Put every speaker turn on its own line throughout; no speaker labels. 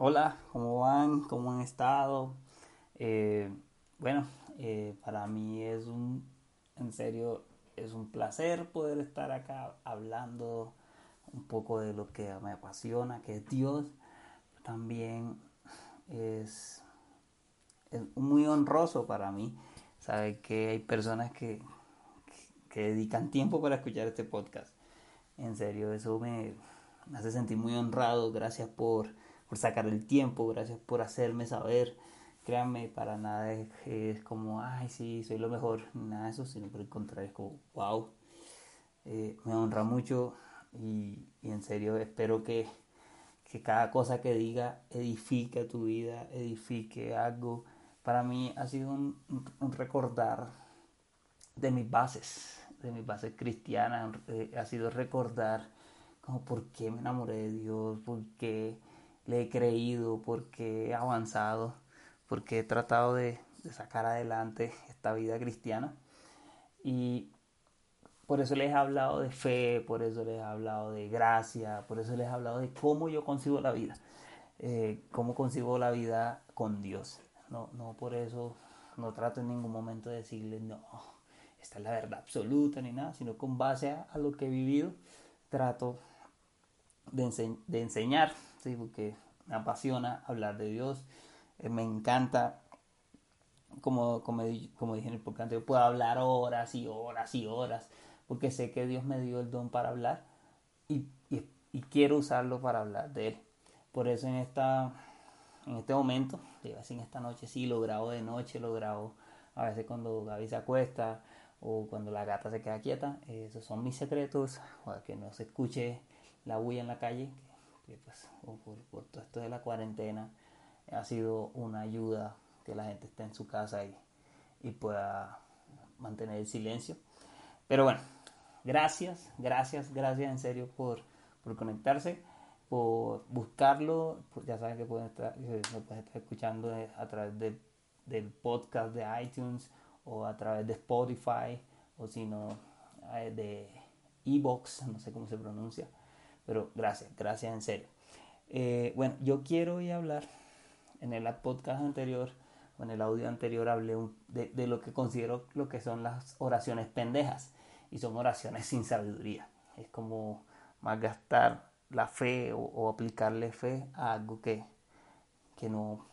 Hola, ¿cómo van? ¿Cómo han estado? Eh, bueno, eh, para mí es un, en serio, es un placer poder estar acá hablando un poco de lo que me apasiona, que es Dios. También es, muy honroso para mí saber que hay personas que, que dedican tiempo para escuchar este podcast. En serio, eso me hace sentir muy honrado. Gracias por, por, sacar el tiempo, gracias por hacerme saber. Créanme, para nada es, como, ay, sí, soy lo mejor, nada de eso, sino por el contrario, es como, wow. Eh, me honra mucho y, en serio espero que, que cada cosa que diga edifique tu vida, edifique algo. Para mí ha sido un, un recordar de mis bases, de mis bases cristianas, eh, ha sido recordar como por qué me enamoré de Dios, por qué le he creído, por qué he avanzado, por qué he tratado de, de sacar adelante esta vida cristiana. Y por eso les he hablado de fe, por eso les he hablado de gracia, por eso les he hablado de cómo yo concibo la vida, eh, cómo concibo la vida con Dios. No, no por eso no trato en ningún momento de decirles, no, esta es la verdad absoluta ni nada, sino con base a, a lo que he vivido, trato de, ense de enseñar, ¿sí? porque me apasiona hablar de Dios, eh, me encanta, como, como, como dije en el podcast, yo puedo hablar horas y horas y horas, porque sé que Dios me dio el don para hablar y, quiero usarlo para hablar de Él. Por eso en, esta, en este momento, en esta noche, sí, lo grabo de noche, lo grabo a veces cuando Gaby se acuesta, o cuando la gata se queda quieta. Esos son mis secretos, para que no se escuche la bulla en la calle, que, que pues por, por, todo esto de la cuarentena ha sido una ayuda que la gente esté en su casa y, y pueda mantener el silencio. Pero bueno, gracias, gracias, gracias en serio por, por conectarse, por buscarlo. Ya saben que pueden estar, lo pueden estar escuchando a través de, del podcast de iTunes o a través de Spotify o si no de Evox, no sé cómo se pronuncia, pero gracias, gracias en serio. Eh, bueno, yo quiero hoy hablar, en el podcast anterior o en el audio anterior hablé de, de lo que considero lo que son las oraciones pendejas y son oraciones sin sabiduría. Es como más gastar la fe o, o aplicarle fe a algo que, que, no,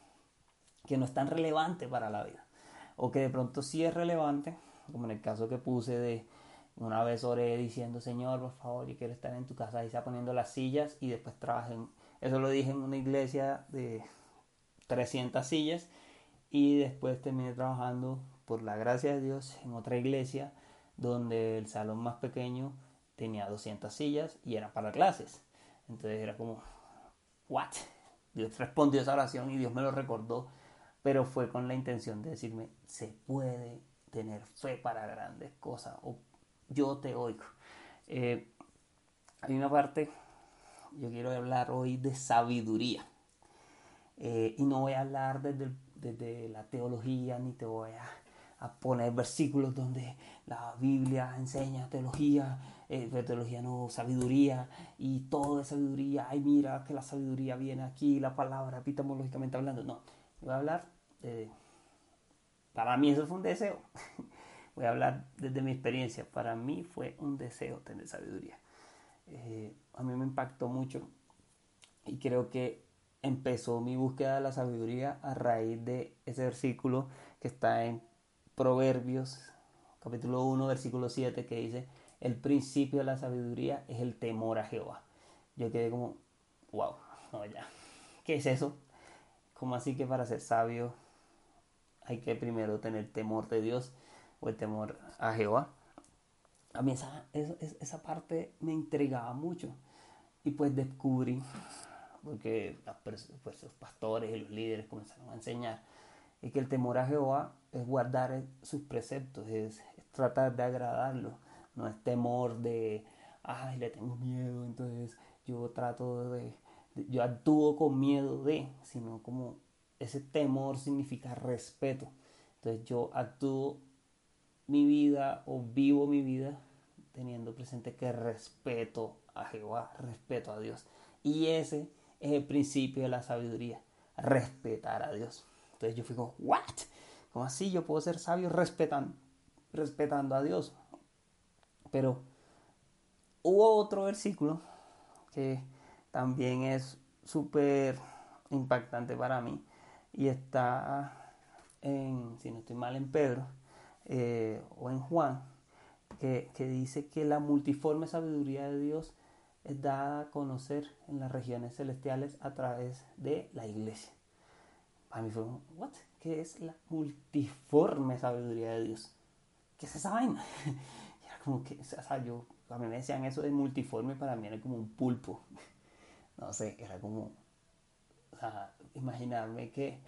que no es tan relevante para la vida o que de pronto sí es relevante, como en el caso que puse de una vez oré diciendo, Señor, por favor, yo quiero estar en tu casa, ahí está poniendo las sillas y después trabajé eso lo dije en una iglesia de 300 sillas y después terminé trabajando, por la gracia de Dios, en otra iglesia donde el salón más pequeño tenía 200 sillas y era para clases. Entonces era como, ¿what? Dios respondió esa oración y Dios me lo recordó pero fue con la intención de decirme, se puede tener fe para grandes cosas, o yo te oigo. Eh, hay una parte, yo quiero hablar hoy de sabiduría, eh, y no voy a hablar desde, desde, la teología, ni te voy a, a, poner versículos donde la Biblia enseña teología, eh, teología no, sabiduría, y todo de sabiduría, ay mira que la sabiduría viene aquí, la palabra epistemológicamente hablando, no, voy a hablar para mí eso fue un deseo. Voy a hablar desde mi experiencia. Para mí fue un deseo tener sabiduría. Eh, a mí me impactó mucho y creo que empezó mi búsqueda de la sabiduría a raíz de ese versículo que está en Proverbios capítulo 1 versículo 7 que dice el principio de la sabiduría es el temor a Jehová. Yo quedé como, wow, no ya, ¿qué es eso? ¿Cómo así que para ser sabio hay que primero tener temor de Dios o el temor a Jehová. A mí esa, esa parte me intrigaba mucho y pues descubrí, porque pues, los pastores y los líderes comenzaron a enseñar, y que el temor a Jehová es guardar sus preceptos, es, es tratar de agradarlo, no es temor de, ay, le tengo miedo, entonces yo trato de, de yo actúo con miedo de, sino como ese temor significa respeto. Entonces yo actúo mi vida o vivo mi vida teniendo presente que respeto a Jehová, respeto a Dios. Y ese es el principio de la sabiduría, respetar a Dios. Entonces yo fui ¿what? ¿Cómo así yo puedo ser sabio respetando, respetando a Dios? Pero hubo otro versículo que también es súper impactante para mí y está en, si no estoy mal, en Pedro eh, o en Juan, que, que dice que la multiforme sabiduría de Dios es dada a conocer en las regiones celestiales a través de la iglesia. Para mí fue, ¿what? ¿Qué es la multiforme sabiduría de Dios? ¿Qué es esa como que, o sea, yo, a mí me decían eso de multiforme, para mí era como un pulpo. No sé, era como, o sea, imaginarme que,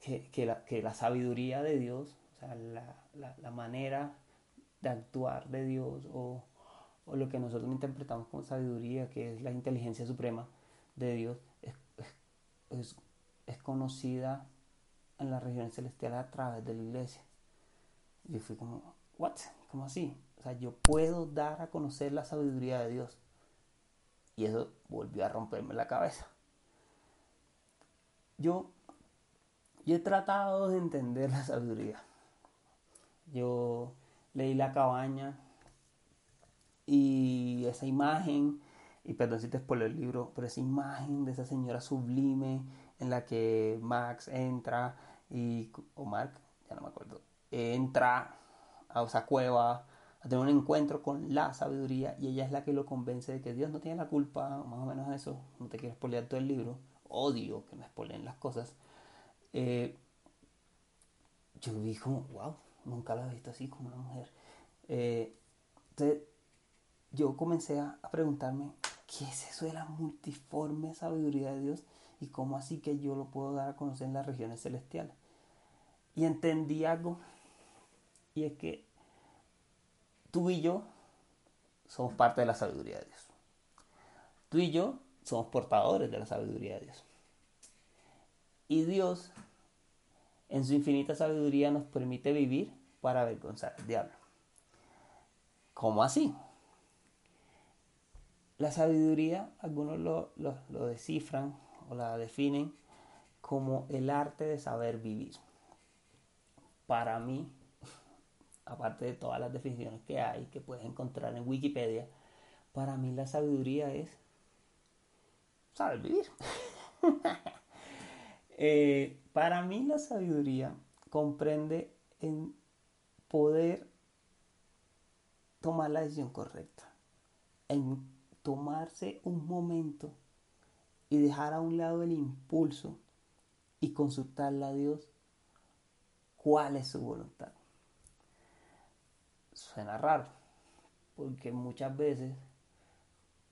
que, que, la, que la, sabiduría de Dios, o sea, la, la, la manera de actuar de Dios o o lo que nosotros interpretamos como sabiduría, que es la inteligencia suprema de Dios, es, es, es conocida en las regiones celestiales a través de la iglesia. Yo fui como, ¿what? ¿Cómo así? O sea, yo puedo dar a conocer la sabiduría de Dios. Y eso volvió a romperme la cabeza. Yo, yo he tratado de entender la sabiduría. Yo leí La cabaña y esa imagen, y perdón si te spoiler el libro, pero esa imagen de esa señora sublime en la que Max entra y, o Mark, ya no me acuerdo, entra a esa cueva a tener un encuentro con la sabiduría y ella es la que lo convence de que Dios no tiene la culpa, más o menos eso, no te quiero spoilear todo el libro, odio que me spoileen las cosas. Eh, yo vi como, wow, nunca la he visto así como una mujer. Eh, entonces, yo comencé a, preguntarme, ¿qué es eso de la multiforme sabiduría de Dios? ¿Y cómo así que yo lo puedo dar a conocer en las regiones celestiales? Y entendí algo, y es que tú y yo somos parte de la sabiduría de Dios. Tú y yo somos portadores de la sabiduría de Dios. Y Dios, en su infinita sabiduría, nos permite vivir para avergonzar al diablo. ¿Cómo así? La sabiduría, algunos lo, lo, descifran o la definen como el arte de saber vivir. Para mí, aparte de todas las definiciones que hay, que puedes encontrar en Wikipedia, para mí la sabiduría es saber vivir. Eh, para mí la sabiduría comprende en poder tomar la decisión correcta, en tomarse un momento y dejar a un lado el impulso y consultarle a Dios cuál es su voluntad. Suena raro, porque muchas veces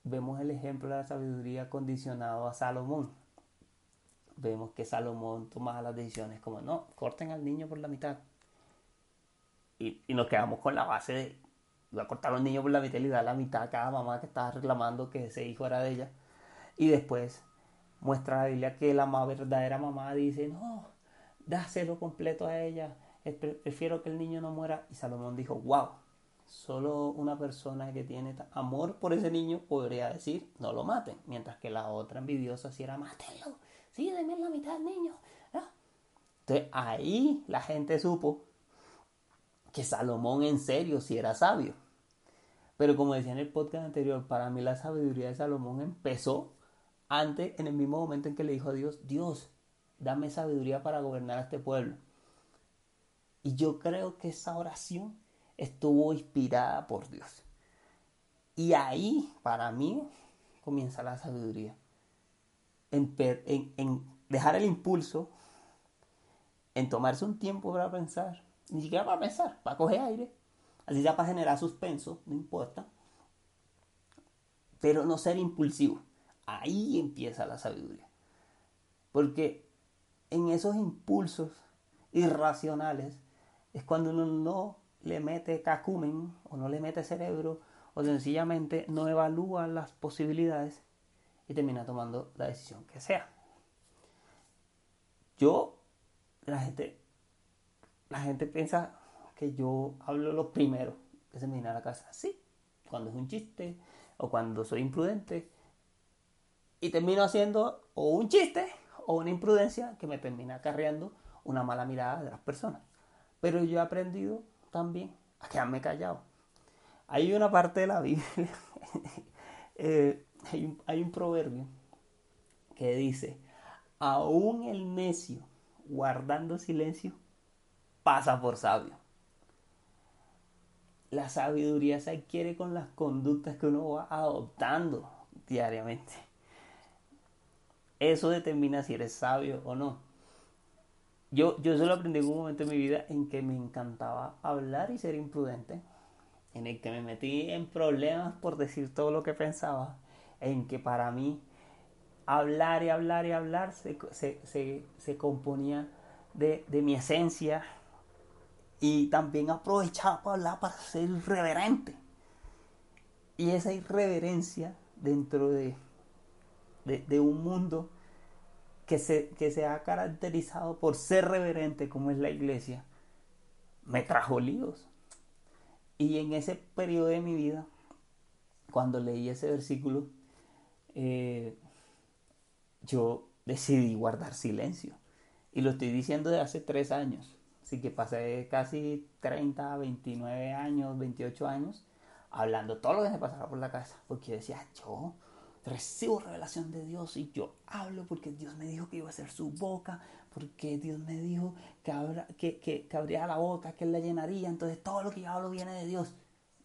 vemos el ejemplo de la sabiduría condicionado a Salomón. Vemos que Salomón tomaba las decisiones como, no, corten al niño por la mitad. Y, y nos quedamos con la base de, iba a cortar a los niños por la mitad y le la mitad a cada mamá que estaba reclamando que ese hijo era de ella. Y después muestra la Biblia que la verdadera mamá dice, no, dáselo completo a ella, prefiero que el niño no muera. Y Salomón dijo, wow, solo una persona que tiene amor por ese niño podría decir, no lo maten. Mientras que la otra envidiosa si era, mátenlo, sí, denme la mitad al niño. Entonces ahí la gente supo que Salomón en serio sí era sabio. Pero como decía en el podcast anterior, para mí la sabiduría de Salomón empezó antes, en el mismo momento en que le dijo a Dios, Dios, dame sabiduría para gobernar a este pueblo. Y yo creo que esa oración estuvo inspirada por Dios. Y ahí, para mí, comienza la sabiduría. En, en, dejar el impulso, en tomarse un tiempo para pensar, ni siquiera para pensar, para coger aire. Así sea para generar suspenso, no importa. Pero no ser impulsivo. Ahí empieza la sabiduría. Porque en esos impulsos irracionales es cuando uno no le mete cacumen o no le mete cerebro o sencillamente no evalúa las posibilidades y termina tomando la decisión que sea. Yo, la gente la gente piensa que yo hablo lo primero que se me viene a la casa. Sí, cuando es un chiste o cuando soy imprudente. y termino haciendo o un chiste o una imprudencia que me termina acarreando una mala mirada de las personas. Pero yo he aprendido también a quedarme callado. Hay una parte de la Biblia, eh, hay, un, hay un proverbio que dice, aún el necio guardando silencio pasa por sabio. La sabiduría se adquiere con las conductas que uno va adoptando diariamente. Eso determina si eres sabio o no. Yo, yo eso lo aprendí en un momento de mi vida en que me encantaba hablar y ser imprudente, en el que me metí en problemas por decir todo lo que pensaba, en que para mí hablar y hablar y hablar se, se, componía de, de, mi esencia y también aprovechaba para hablar para ser irreverente. Y esa irreverencia dentro de, de, un mundo que se, que se ha caracterizado por ser reverente como es la iglesia, me trajo líos. Y en ese periodo de mi vida, cuando leí ese versículo, eh, yo decidí guardar silencio. Y lo estoy diciendo de hace tres años. Así que pasé casi 30, 29 años, 28 años hablando todo lo que me pasaba por la casa. Porque yo decía, yo recibo revelación de Dios y yo hablo porque Dios me dijo que iba a ser su boca, porque Dios me dijo que, abra, que, que, que abría la boca, que Él la llenaría. Entonces todo lo que yo hablo viene de Dios.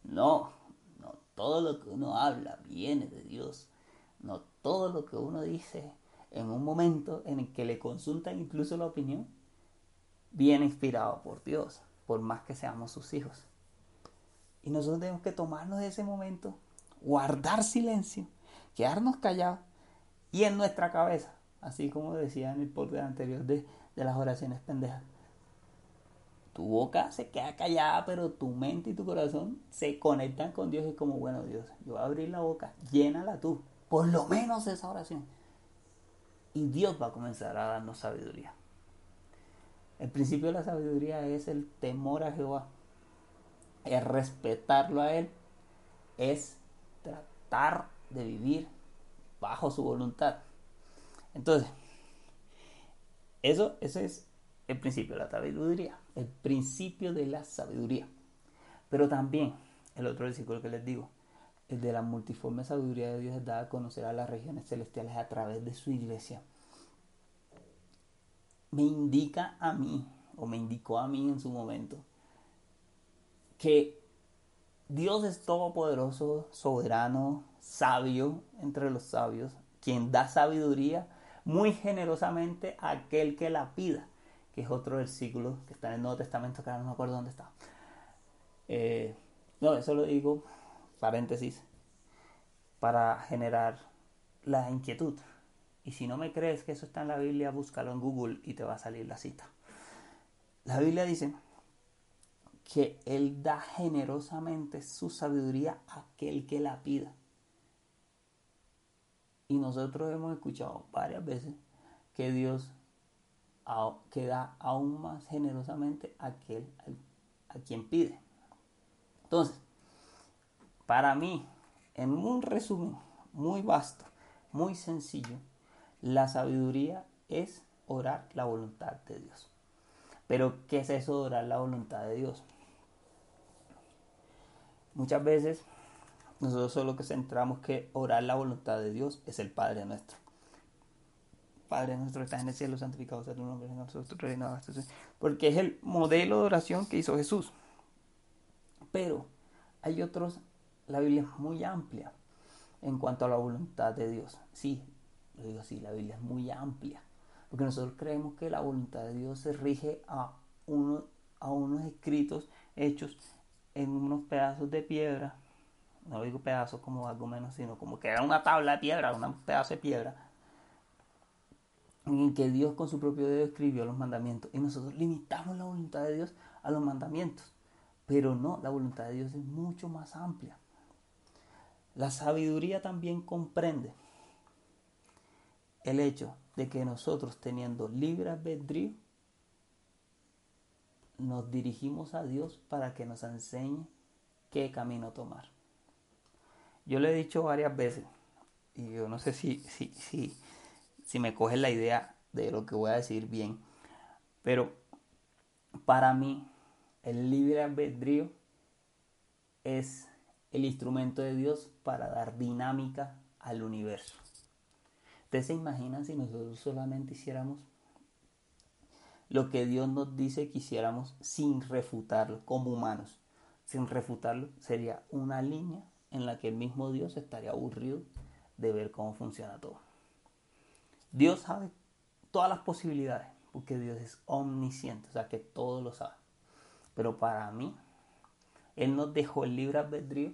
No, no, todo lo que uno habla viene de Dios. No todo lo que uno dice en un momento en el que le consultan incluso la opinión, viene inspirado por Dios, por más que seamos sus hijos. Y nosotros tenemos que tomarnos de ese momento, guardar silencio, quedarnos callados y en nuestra cabeza, así como decía en el podcast anterior de, de las oraciones pendejas. Tu boca se queda callada, pero tu mente y tu corazón se conectan con Dios y como, bueno Dios, yo voy a abrir la boca, llénala tú, por lo menos esa oración y Dios va a comenzar a darnos sabiduría. El principio de la sabiduría es el temor a Jehová, es respetarlo a Él, es tratar de vivir bajo su voluntad. Entonces, eso, es el principio de la sabiduría, el principio de la sabiduría. Pero también, el otro versículo que les digo, el de la multiforme sabiduría de Dios es dada a conocer a las regiones celestiales a través de su iglesia. Me indica a mí, o me indicó a mí en su momento, que Dios es todopoderoso, soberano, sabio entre los sabios, quien da sabiduría muy generosamente a aquel que la pida, que es otro versículo que está en el Nuevo Testamento, que ahora no me acuerdo dónde está. Eh, no, eso lo digo paréntesis, para generar la inquietud. Y si no me crees que eso está en la Biblia, búscalo en Google y te va a salir la cita. La Biblia dice que Él da generosamente su sabiduría a aquel que la pida. Y nosotros hemos escuchado varias veces que Dios que da aún más generosamente a aquel a quien pide. Entonces, para mí, en un resumen muy vasto, muy sencillo, la sabiduría es orar la voluntad de Dios. Pero, ¿qué es eso de orar la voluntad de Dios? Muchas veces nosotros solo que centramos que orar la voluntad de Dios es el Padre nuestro. Padre nuestro que estás en el cielo, santificado sea tu nombre, nosotros reino, porque es el modelo de oración que hizo Jesús. Pero hay otros la Biblia es muy amplia en cuanto a la voluntad de Dios. Sí, lo digo así, la Biblia es muy amplia. Porque nosotros creemos que la voluntad de Dios se rige a, uno, a unos escritos hechos en unos pedazos de piedra. No digo pedazos como algo menos, sino como que era una tabla de piedra, un pedazo de piedra. En que Dios con su propio dedo escribió los mandamientos. Y nosotros limitamos la voluntad de Dios a los mandamientos. Pero no, la voluntad de Dios es mucho más amplia. La sabiduría también comprende el hecho de que nosotros teniendo libre albedrío, nos dirigimos a Dios para que nos enseñe qué camino tomar. Yo le he dicho varias veces y yo no sé si, si, si, si me coges la idea de lo que voy a decir bien, pero para mí el libre albedrío es el instrumento de Dios para dar dinámica al universo. ¿Ustedes se imaginan si nosotros solamente hiciéramos lo que Dios nos dice que hiciéramos sin refutarlo como humanos? Sin refutarlo sería una línea en la que el mismo Dios estaría aburrido de ver cómo funciona todo. Dios sabe todas las posibilidades, porque Dios es omnisciente, o sea que todo lo sabe. Pero para mí, Él nos dejó el libre albedrío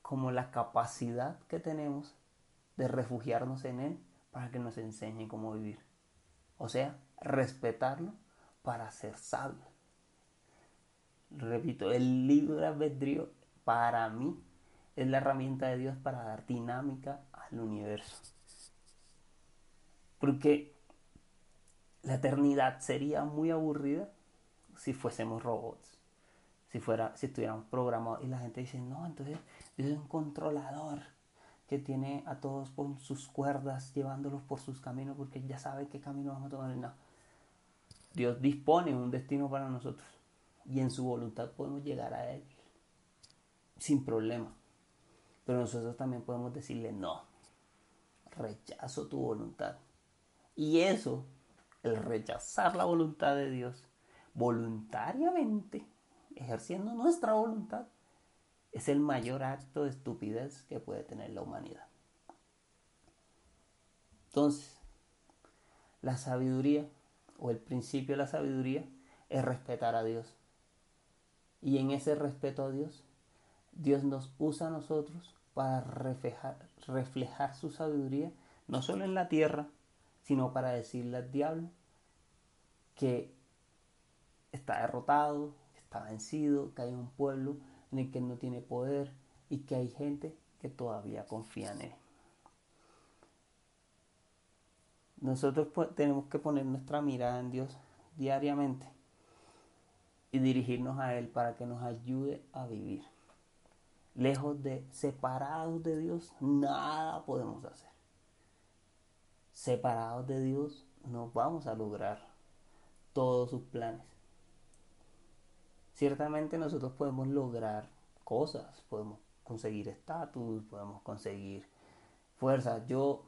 como la capacidad que tenemos de refugiarnos en Él para que nos enseñe cómo vivir. O sea, respetarlo para ser sabio. Repito, el libre albedrío para mí es la herramienta de Dios para dar dinámica al universo. Porque la eternidad sería muy aburrida si fuésemos robots. Si, fuera, si estuviéramos programados y la gente dice, no, entonces Dios es un controlador tiene a todos por sus cuerdas, llevándolos por sus caminos, porque ya sabe qué camino vamos a tomar. No. Dios dispone un destino para nosotros y en su voluntad podemos llegar a Él sin problema. Pero nosotros también podemos decirle, no, rechazo tu voluntad. Y eso, el rechazar la voluntad de Dios voluntariamente, ejerciendo nuestra voluntad, es el mayor acto de estupidez que puede tener la humanidad. Entonces, la sabiduría o el principio de la sabiduría es respetar a Dios. Y en ese respeto a Dios, Dios nos usa a nosotros para reflejar, su sabiduría, no solo en la tierra, sino para decirle al diablo que está derrotado, está vencido, que hay un pueblo en el que no tiene poder y que hay gente que todavía confía en él. Nosotros tenemos que poner nuestra mirada en Dios diariamente y dirigirnos a Él para que nos ayude a vivir. Lejos de separados de Dios, nada podemos hacer. Separados de Dios, no vamos a lograr todos sus planes. Ciertamente nosotros podemos lograr cosas, podemos conseguir estatus, podemos conseguir fuerza. Yo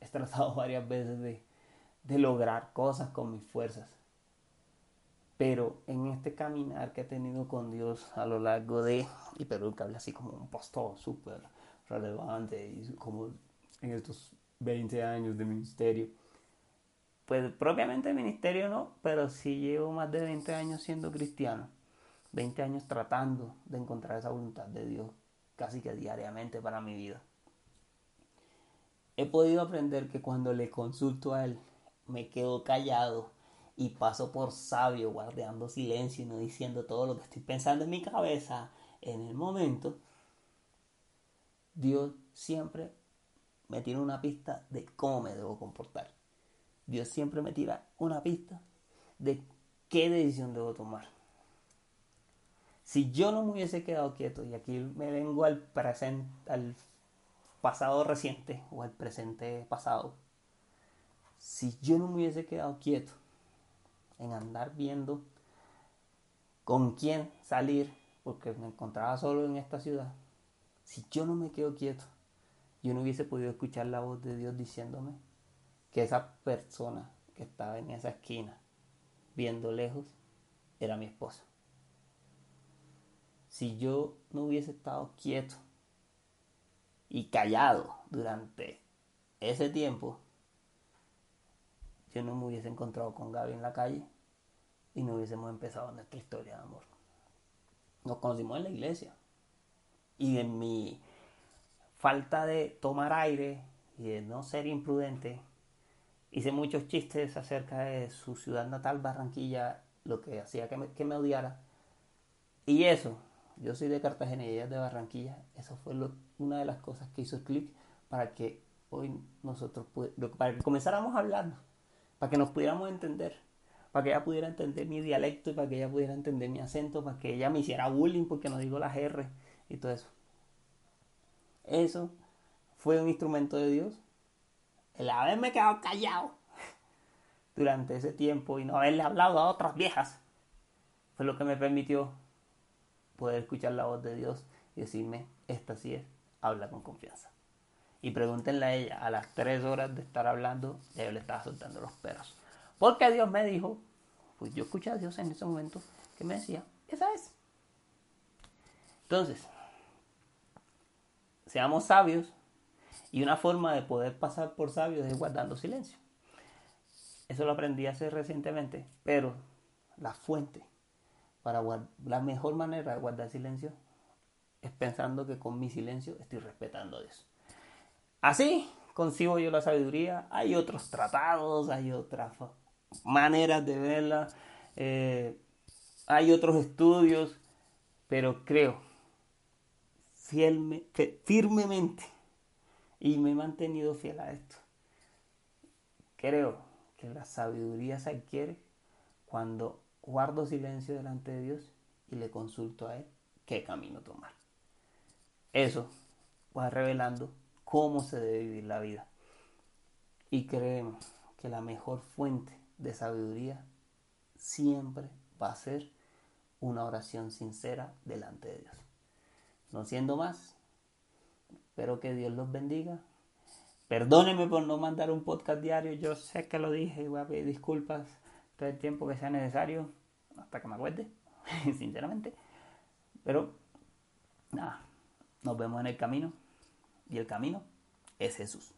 he tratado varias veces de, de lograr cosas con mis fuerzas. Pero en este caminar que he tenido con Dios a lo largo de, y pero que habla así como un pastor súper relevante y como en estos 20 años de ministerio, pues propiamente ministerio no, pero sí llevo más de 20 años siendo cristiano, 20 años tratando de encontrar esa voluntad de Dios casi que diariamente para mi vida. He podido aprender que cuando le consulto a Él, me quedo callado y paso por sabio, guardando silencio y no diciendo todo lo que estoy pensando en mi cabeza en el momento, Dios siempre me tira una pista de cómo me debo comportar. Dios siempre me tira una pista de qué decisión debo tomar. Si yo no me hubiese quedado quieto, y aquí me vengo al presente, al pasado reciente o al presente pasado, si yo no me hubiese quedado quieto en andar viendo con quién salir, porque me encontraba solo en esta ciudad, si yo no me quedo quieto, yo no hubiese podido escuchar la voz de Dios diciéndome que esa persona que estaba en esa esquina, viendo lejos, era mi esposa. Si yo no hubiese estado quieto y callado durante ese tiempo, yo no me hubiese encontrado con Gaby en la calle y no hubiésemos empezado nuestra historia de amor. Nos conocimos en la iglesia y en mi falta de tomar aire y de no ser imprudente, hice muchos chistes acerca de su ciudad natal, Barranquilla, lo que hacía que me, que me odiara. Y eso, yo soy de Cartagena y ella es de Barranquilla, eso fue una de las cosas que hizo clic para que hoy nosotros, para que comenzáramos a hablarnos para que nos pudiéramos entender, para que ella pudiera entender mi dialecto y para que ella pudiera entender mi acento, para que ella me hiciera bullying porque no digo las R y todo eso. Eso fue un instrumento de Dios. El haberme quedado callado durante ese tiempo y no haberle hablado a otras viejas fue lo que me permitió poder escuchar la voz de Dios y decirme, esta sí es, habla con confianza. Y pregúntenle a ella, a las tres horas de estar hablando, ya le estaba soltando los perros. Porque Dios me dijo, pues yo escuché a Dios en ese momento, que me decía, esa es. Entonces, seamos sabios y una forma de poder pasar por sabios es guardando silencio. Eso lo aprendí hace recientemente, pero la fuente para la mejor manera de guardar silencio es pensando que con mi silencio estoy respetando a Dios. Así concibo yo la sabiduría. Hay otros tratados, hay otras maneras de verla, eh, hay otros estudios, pero creo firmemente y me he mantenido fiel a esto. Creo que la sabiduría se adquiere cuando guardo silencio delante de Dios y le consulto a Él qué camino tomar. Eso va revelando cómo se debe vivir la vida. Y creemos que la mejor fuente de sabiduría siempre va a ser una oración sincera delante de Dios. No siendo más, espero que Dios los bendiga. Perdónenme por no mandar un podcast diario, yo sé que lo dije y voy a pedir disculpas el tiempo que sea necesario, hasta que me acuerde, sinceramente. Pero, nada, nos vemos en el camino y el camino es Jesús.